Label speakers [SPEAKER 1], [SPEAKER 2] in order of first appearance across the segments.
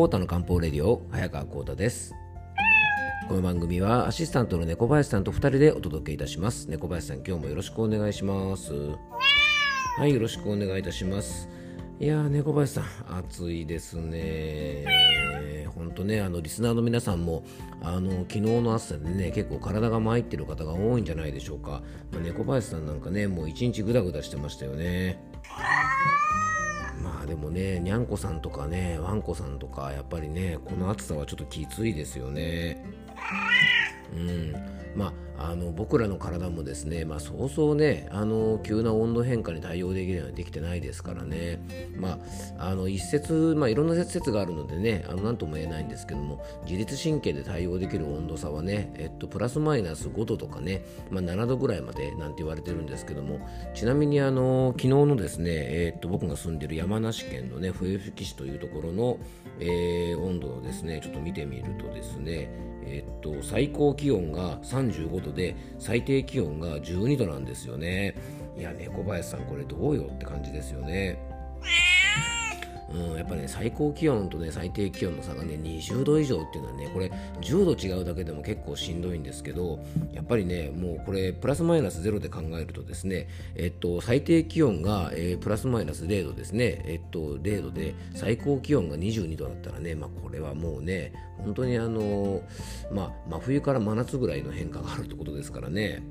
[SPEAKER 1] コータの漢方レディオ早川コータです。この番組はアシスタントの猫林さんと2人でお届けいたします。猫林さん今日もよろしくお願いします。はいよろしくお願いいたします。いやー猫林さん暑いですね。本当ねあのリスナーの皆さんもあの昨日の暑さでね結構体が参ってる方が多いんじゃないでしょうか、まあ、猫林さんなんかねもう一日グダグダしてましたよね。でもねにゃんこさんとかねわんこさんとかやっぱりねこの暑さはちょっときついですよね。うん。まあ、あの僕らの体もですね、まあ、そうそうねあの急な温度変化に対応できるようにできてないですからね、まあ、あの一説、まあ、いろんな説があるのでねあの何とも言えないんですけども自律神経で対応できる温度差はね、えっと、プラスマイナス5度とかね、まあ、7度ぐらいまでなんて言われてるんですけどもちなみにあの昨日のですね、えっと、僕が住んでる山梨県のね笛吹市というところの、えー、温度をですねちょっと見てみるとですねえっと、最高気温が35度で最低気温が12度なんですよね。いや猫林さんこれどうよって感じですよね。うん、やっぱね最高気温とね最低気温の差がね20度以上っていうのはねこれ10度違うだけでも結構しんどいんですけどやっぱりねもうこれプラスマイナス0で考えるとですねえっと最低気温が、えー、プラスマイナス0度ですねえっと0度で最高気温が22度だったらねまあこれはもうね本当にあのまあ真冬から真夏ぐらいの変化があるってことですからね。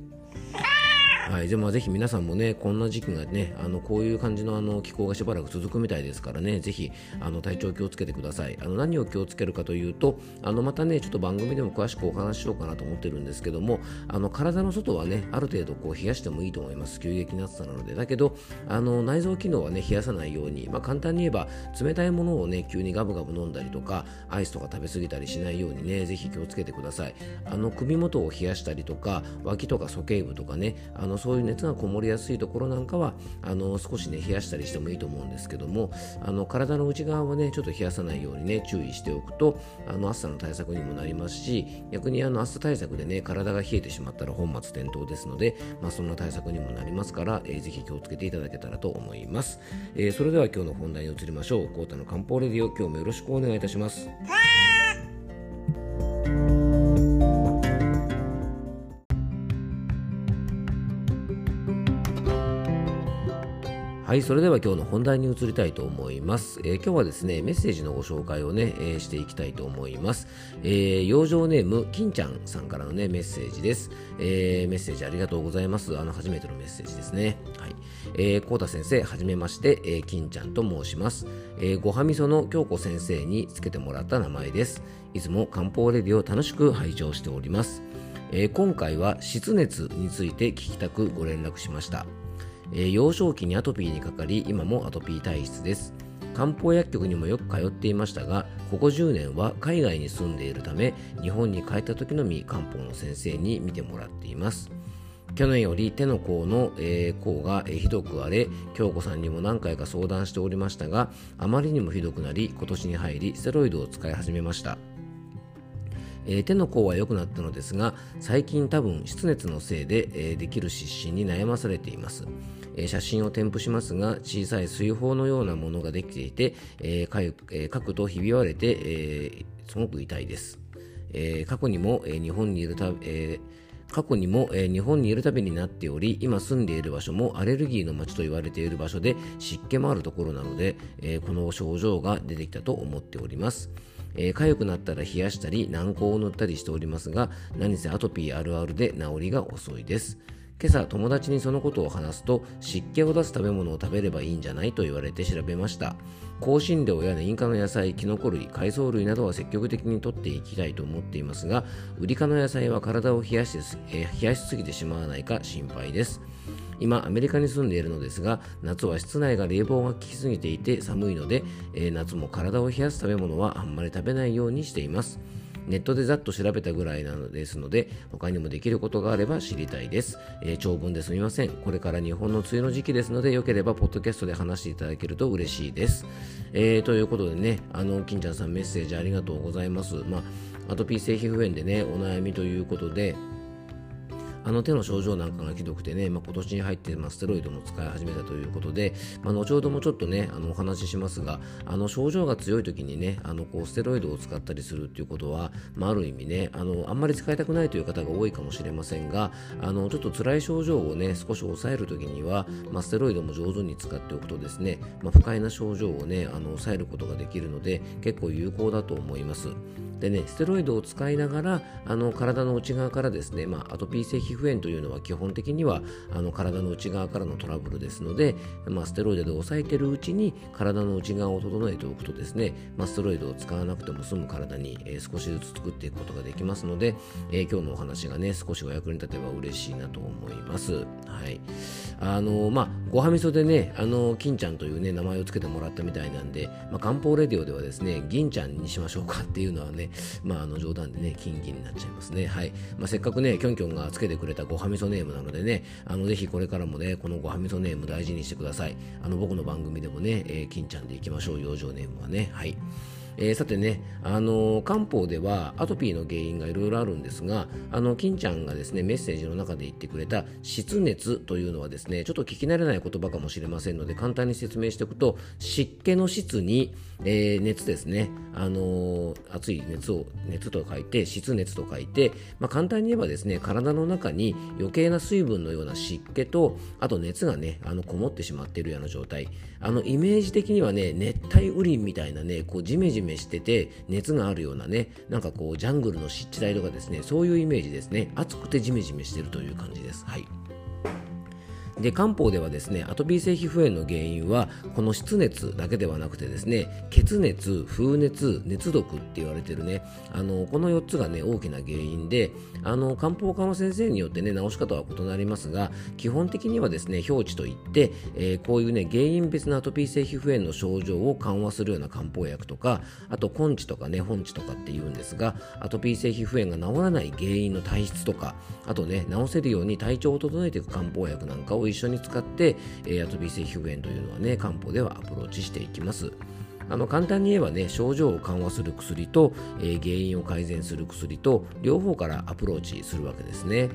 [SPEAKER 1] はい、じゃあまあぜひ皆さんもね、こんな時期がね、あのこういう感じのあの気候がしばらく続くみたいですからね、ぜひあの体調気をつけてください。あの何を気をつけるかというと、あのまたね、ちょっと番組でも詳しくお話ししようかなと思ってるんですけども、あの体の外はね、ある程度こう冷やしてもいいと思います。急激な暑さなので。だけど、あの内臓機能はね、冷やさないように、まあ、簡単に言えば、冷たいものをね、急にガブガブ飲んだりとか、アイスとか食べ過ぎたりしないようにね、ぜひ気をつけてください。あの首元を冷やしたりとか、脇とか鼠径部とかね、あのそういう熱がこもりやすいところなんかはあの少しね冷やしたりしてもいいと思うんですけどもあの体の内側はねちょっと冷やさないようにね注意しておくとあの暑さの対策にもなりますし逆にあの暑さ対策でね体が冷えてしまったら本末転倒ですので、まあ、そんな対策にもなりますから、えー、ぜひ気をつけていただけたらと思います、えー、それでは今日の本題に移りましょう。コータの漢方レディオ今日もよろしくお願いいたします。はい、それでは今日の本題に移りたいと思います。えー、今日はですね、メッセージのご紹介をね、えー、していきたいと思います。えー、養生ネーム、金ちゃんさんからのね、メッセージです。え、メッセージありがとうございます。あの、初めてのメッセージですね。はい。えー、コータ先生、はじめまして、え、金ちゃんと申します。え、ごはみその京子先生につけてもらった名前です。いつも漢方レディを楽しく拝聴しております。え、今回は湿熱について聞きたくご連絡しました。えー、幼少期にアトピーにかかり今もアトピー体質です。漢方薬局にもよく通っていましたがここ10年は海外に住んでいるため日本に帰った時のみ漢方の先生に見てもらっています。去年より手の甲の、えー、甲が、え、ひどく荒れ京子さんにも何回か相談しておりましたがあまりにもひどくなり今年に入りステロイドを使い始めました。えー、手の甲は良くなったのですが最近多分湿熱のせいで、えー、できる湿疹に悩まされています。え写真を添付しますが小さい水泡のようなものができていて、えーえー、書くとひび割れて、え、すごく痛いです、え、過去にも、え、日本にいるた、え過去にも、え、日本にいるたびになっており今住んでいる場所もアレルギーの街と言われている場所で湿気もあるところなので、え、この症状が出てきたと思っております。えー、痒くなったら冷やしたり軟膏を塗ったりしておりますが何せアトピーあるあるで治りが遅いです。今朝友達にそのことを話すと湿気を出す食べ物を食べればいいんじゃないと言われて調べました。香辛料や年価の野菜キノコ類海藻類などは積極的にとっていきたいと思っていますがウリ科の野菜は体を冷やし,、えー、冷やしすぎてしまわないか心配です。今アメリカに住んでいるのですが夏は室内が冷房が効きすぎていて寒いので、えー、夏も体を冷やす食べ物はあんまり食べないようにしています。ネットでざっと調べたぐらいなのですので他にもできることがあれば知りたいです、えー、長文ですみません。これから日本の梅雨の時期ですのでよければポッドキャストで話していただけると嬉しいです、えー、ということでねあの金ちゃんさんメッセージありがとうございます。まあアトピー性皮膚炎でねお悩みということであの手の症状なんかがひどくてね、まあ、今年に入って、まあ、ステロイドも使い始めたということで、まあ、後ほどもちょっとねあのお話ししますがあの症状が強い時にねあのこうステロイドを使ったりするっていうことは、まあ、ある意味ねあのあんまり使いたくないという方が多いかもしれませんがあのちょっと辛い症状をね少し抑える時には、まあ、ステロイドも上手に使っておくとですね、まあ、不快な症状をねあの抑えることができるので結構有効だと思います。でね、ステロイドを使いながらあの体の内側からですね、まあ、アトピー性皮膚炎というのは基本的にはあの体の内側からのトラブルですので、まあ、ステロイドで抑えているうちに体の内側を整えておくとですね、まあ、ステロイドを使わなくても済む体に、えー、少しずつ作っていくことができますので、えー、今日のお話がね少しお役に立てば嬉しいなと思います。はいあのまあ、ごはみそでね、あの金ちゃんというね名前を付けてもらったみたいなんで、まあ、漢方レディオではですね銀ちゃんにしましょうかっていうのはね、まあ、あの冗談でね、金銀になっちゃいますね。はい。まあ、せっかくね、きょんきょんがつけてくれたごはみそネームなのでね、あの、ぜひこれからもね、このごはみそネーム大事にしてください。あの、僕の番組でもね、えー、金ちゃんでいきましょう、養生ネームはね。はい。えー、さてね、あの漢方ではアトピーの原因がいろいろあるんですが、あの金ちゃんがですねメッセージの中で言ってくれた湿熱というのはですねちょっと聞き慣れない言葉かもしれませんので簡単に説明しておくと湿気の質に、えー、熱ですね、あの熱い熱を熱と書いて湿熱と書いて、まあ、簡単に言えばですね体の中に余計な水分のような湿気とあと熱がねあのこもってしまっているような状態。あのイメージ的にはね熱帯雨林みたいなねこうジメジメしてて熱があるようなねなんかこうジャングルの湿地帯とかですねそういうイメージですね。暑くてジメジメしてるという感じです。はい。で漢方ではですねアトピー性皮膚炎の原因はこの湿熱だけではなくてですね血熱風熱熱毒って言われてるねあのこの4つがね大きな原因であの漢方科の先生によってね治し方は異なりますが基本的にはですね標治といって、えー、こういうね原因別のアトピー性皮膚炎の症状を緩和するような漢方薬とかあと根治とかね本治とかって言うんですがアトピー性皮膚炎が治らない原因の体質とかあとね治せるように体調を整えていく漢方薬なんかを一緒に使って、えー、アトピー性皮膚炎というのはね漢方ではアプローチしていきます。あの簡単に言えばね症状を緩和する薬と、えー、原因を改善する薬と両方からアプローチするわけですね。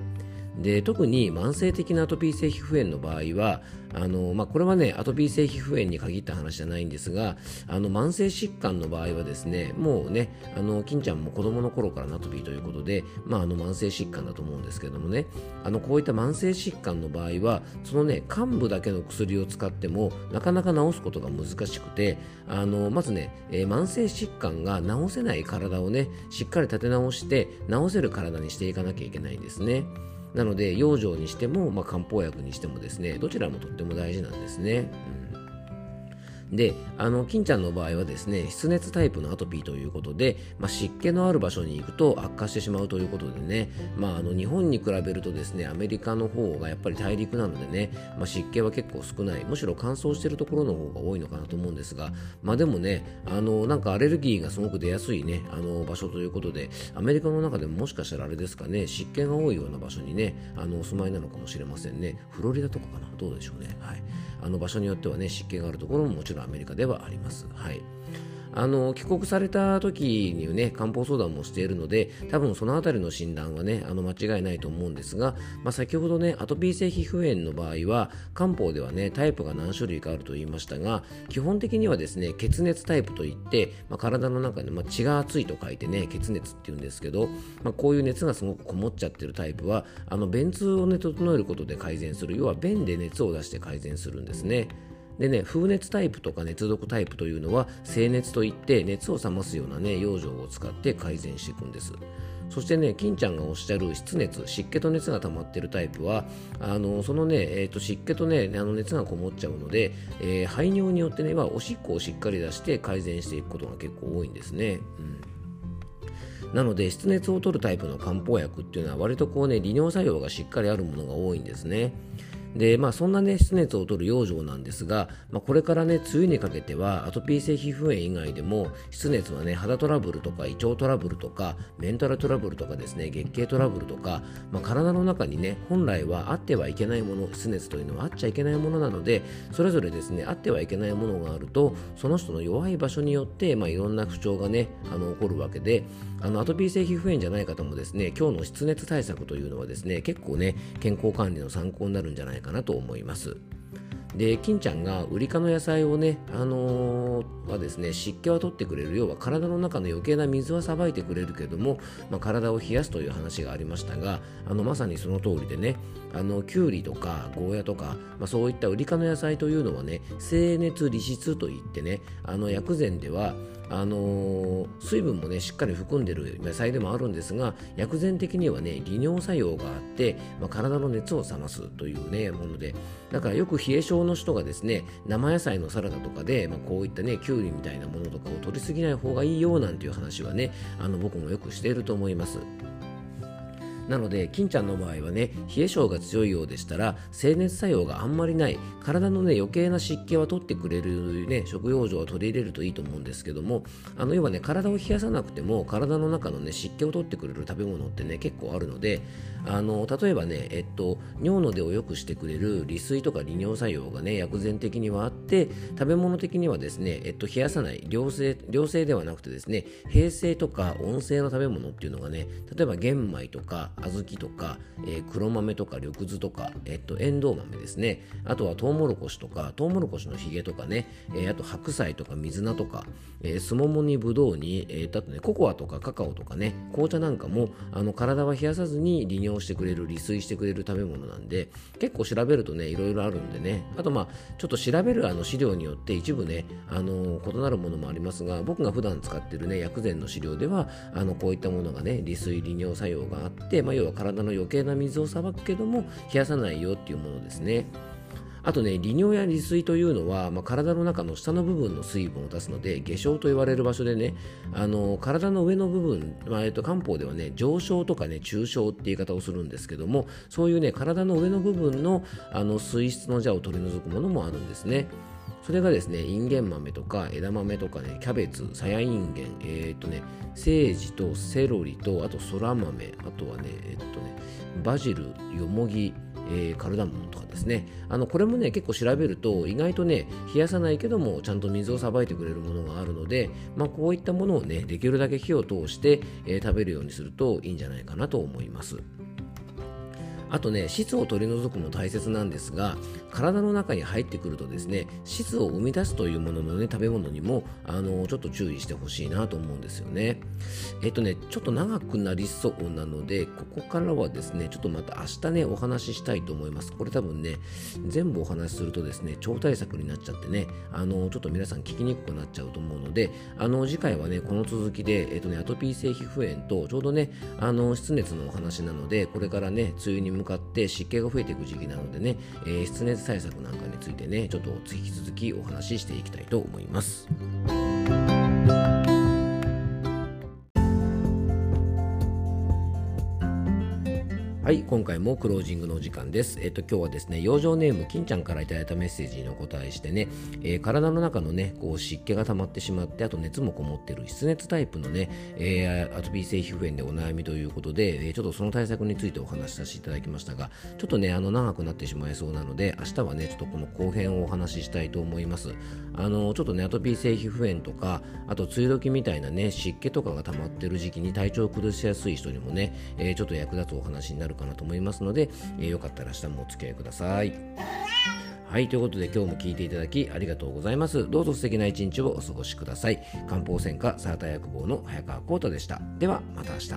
[SPEAKER 1] で特に慢性的なアトピー性皮膚炎の場合はあの、まあ、これはねアトピー性皮膚炎に限った話じゃないんですがあの慢性疾患の場合はですねもうねあの金ちゃんも子供の頃からナトピーということで、まあ、あの慢性疾患だと思うんですけどもねあのこういった慢性疾患の場合はそのね幹部だけの薬を使ってもなかなか治すことが難しくてあのまずね、えー、慢性疾患が治せない体をねしっかり立て直して治せる体にしていかなきゃいけないんですね。なので養生にしても、まあ、漢方薬にしてもですねどちらもとっても大事なんですね。うんで、あの、金ちゃんの場合はですね、湿熱タイプのアトピーということで、まあ、湿気のある場所に行くと悪化してしまうということでね、まあ、あの、日本に比べるとですね、アメリカの方がやっぱり大陸なのでね、まあ、湿気は結構少ない、むしろ乾燥しているところの方が多いのかなと思うんですが、まあ、でもね、あの、なんかアレルギーがすごく出やすいね、あの、場所ということで、アメリカの中でももしかしたらあれですかね、湿気が多いような場所にね、あの、お住まいなのかもしれませんね。フロリダとかかな、どうでしょうね。はい。あの場所によってはね湿気があるところももちろんアメリカではあります。はいあの帰国された時にね漢方相談もしているので多分その辺りの診断はねあの間違いないと思うんですが、まあ、先ほどねアトピー性皮膚炎の場合は漢方ではねタイプが何種類かあると言いましたが基本的にはですね血熱タイプといって、まあ、体の中で、まあ、血が熱いと書いてね血熱って言うんですけど、ま、こういう熱がすごくこもっちゃってるタイプはあの便通をね整えることで改善する要は便で熱を出して改善するんですね。でね、風熱タイプとか熱毒タイプというのは、静熱といって熱を冷ますようなね、養生を使って改善していくんです。そしてね、金ちゃんがおっしゃる湿熱、湿気と熱が溜まっているタイプは、あのそのね、えーと、湿気とね、あの熱がこもっちゃうので、えー、排尿によってね、まあ、おしっこをしっかり出して改善していくことが結構多いんですね。うん、なので、湿熱を取るタイプの漢方薬っていうのは、割とこうね、利尿作用がしっかりあるものが多いんですね。で、まあ、そんなね、湿熱を取る養生なんですが、まあ、これからね、梅雨にかけては、アトピー性皮膚炎以外でも、湿熱はね、肌トラブルとか、胃腸トラブルとか、メンタルトラブルとかですね、月経トラブルとか、まあ、体の中にね、本来はあってはいけないもの、湿熱というのはあっちゃいけないものなので、それぞれですね、あってはいけないものがあると、その人の弱い場所によって、まあ、いろんな不調がね、あの起こるわけで、あのアトピー性皮膚炎じゃない方もですね、今日の湿熱対策というのはですね、結構ね、健康管理の参考になるんじゃないかかなと思います。で金ちゃんがウリ科の野菜をね、あのー、はですね湿気は取ってくれる要は体の中の余計な水はさばいてくれるけども、まあ、体を冷やすという話がありましたがあのまさにその通りでねあのきゅうりとかゴーヤとか、まあ、そういったウリ科の野菜というのはね清熱利湿といってねあの薬膳ではあのー、水分もねしっかり含んでる野菜でもあるんですが薬膳的にはね利尿作用があって、まあ、体の熱を冷ますというねものでだからよく冷え性の人がですね生野菜のサラダとかで、まあ、こういったねきゅうりみたいなものとかを取りすぎない方がいいよなんていう話はねあの僕もよくしていると思います。なので金ちゃんの場合はね冷え性が強いようでしたら清熱作用があんまりない体のね余計な湿気は取ってくれるね食用状を取り入れるといいと思うんですけどもあの要はね体を冷やさなくても体の中のね湿気を取ってくれる食べ物ってね結構あるのであの例えばねえっと尿の出を良くしてくれる利水とか利尿作用がね薬膳的にはあって食べ物的にはですねえっと冷やさない良性良性ではなくてですね平成とか温性の食べ物っていうのがね例えば玄米とか小豆とか、えー、黒豆とか緑豆とか、えっと、エンドウ豆ですね。あとはトウモロコシとかトウモロコシのひげとかね、えー、あと白菜とか水菜とか、えー、すももにぶどうに、えー、あとねココアとかカカオとかね。紅茶なんかもあの体は冷やさずに利尿してくれる利水してくれる食べ物なんで結構調べるとねいろいろあるんでね。あとまあちょっと調べるあの資料によって一部ねあの異なるものもありますが僕が普段使ってるね薬膳の資料ではあのこういったものがね利水利尿作用があって、まあ、要は体の余計な水をさばくけども冷やさないよっていうものですね。あとね、利尿や利水というのは、まあ、体の中の下の部分の水分を出すので、下昇と言われる場所でね、あの体の上の部分、まあ、えっと、漢方ではね、上昇とかね、中昇って言い方をするんですけども、そういうね、体の上の部分のあの水質の蛇を取り除くものもあるんですね。それがですね、インゲン豆とか枝豆とかね、キャベツ、さやいんげん、えー、っとね、セージとセロリと、あとそら豆、あとはね、えっとね、バジル、よもぎ、えー、カルダモンとかですねあのこれもね結構調べると意外とね冷やさないけどもちゃんと水をさばいてくれるものがあるので、まあ、こういったものをねできるだけ火を通して、えー、食べるようにするといいんじゃないかなと思います。あとね質を取り除くも大切なんですが体の中に入ってくるとですね質を生み出すというもののね食べ物にもあのちょっと注意してほしいなと思うんですよね。えっとねちょっと長くなりそうなのでここからはですねちょっとまた明日ねお話ししたいと思います。これ多分ね全部お話しするとですね超大作になっちゃってねあのちょっと皆さん聞きにくくなっちゃうと思うのであの次回はねこの続きでえっとねアトピー性皮膚炎とちょうどねあの湿熱のお話なのでこれからね梅雨に向向かって湿気が増えていく時期なのでね、えー、湿熱対策なんかについてねちょっと引き続きお話ししていきたいと思います。はい、今回もクロージングのお時間です。えっと、今日はですね、養生ネーム、金ちゃんからいただいたメッセージにお答えしてね、えー、体の中のね、こう湿気が溜まってしまって、あと熱もこもってる湿熱タイプのね、えー、アトピー性皮膚炎でお悩みということで、えー、ちょっとその対策についてお話しさせていただきましたが、ちょっとね、あの、長くなってしまいそうなので、明日はね、ちょっとこの後編をお話ししたいと思います。あの、ちょっとね、アトピー性皮膚炎とか、あと、梅雨時みたいなね、湿気とかが溜まってる時期に体調を崩しやすい人にもね、えー、ちょっと役立つお話になるるかなと思いますので、えー、よかったら明日もお付き合いください。はい、ということで今日も聞いていただきありがとうございます。どうぞ素敵な一日をお過ごしください。漢方専科サータ薬房の早川浩太でした。ではまた明日。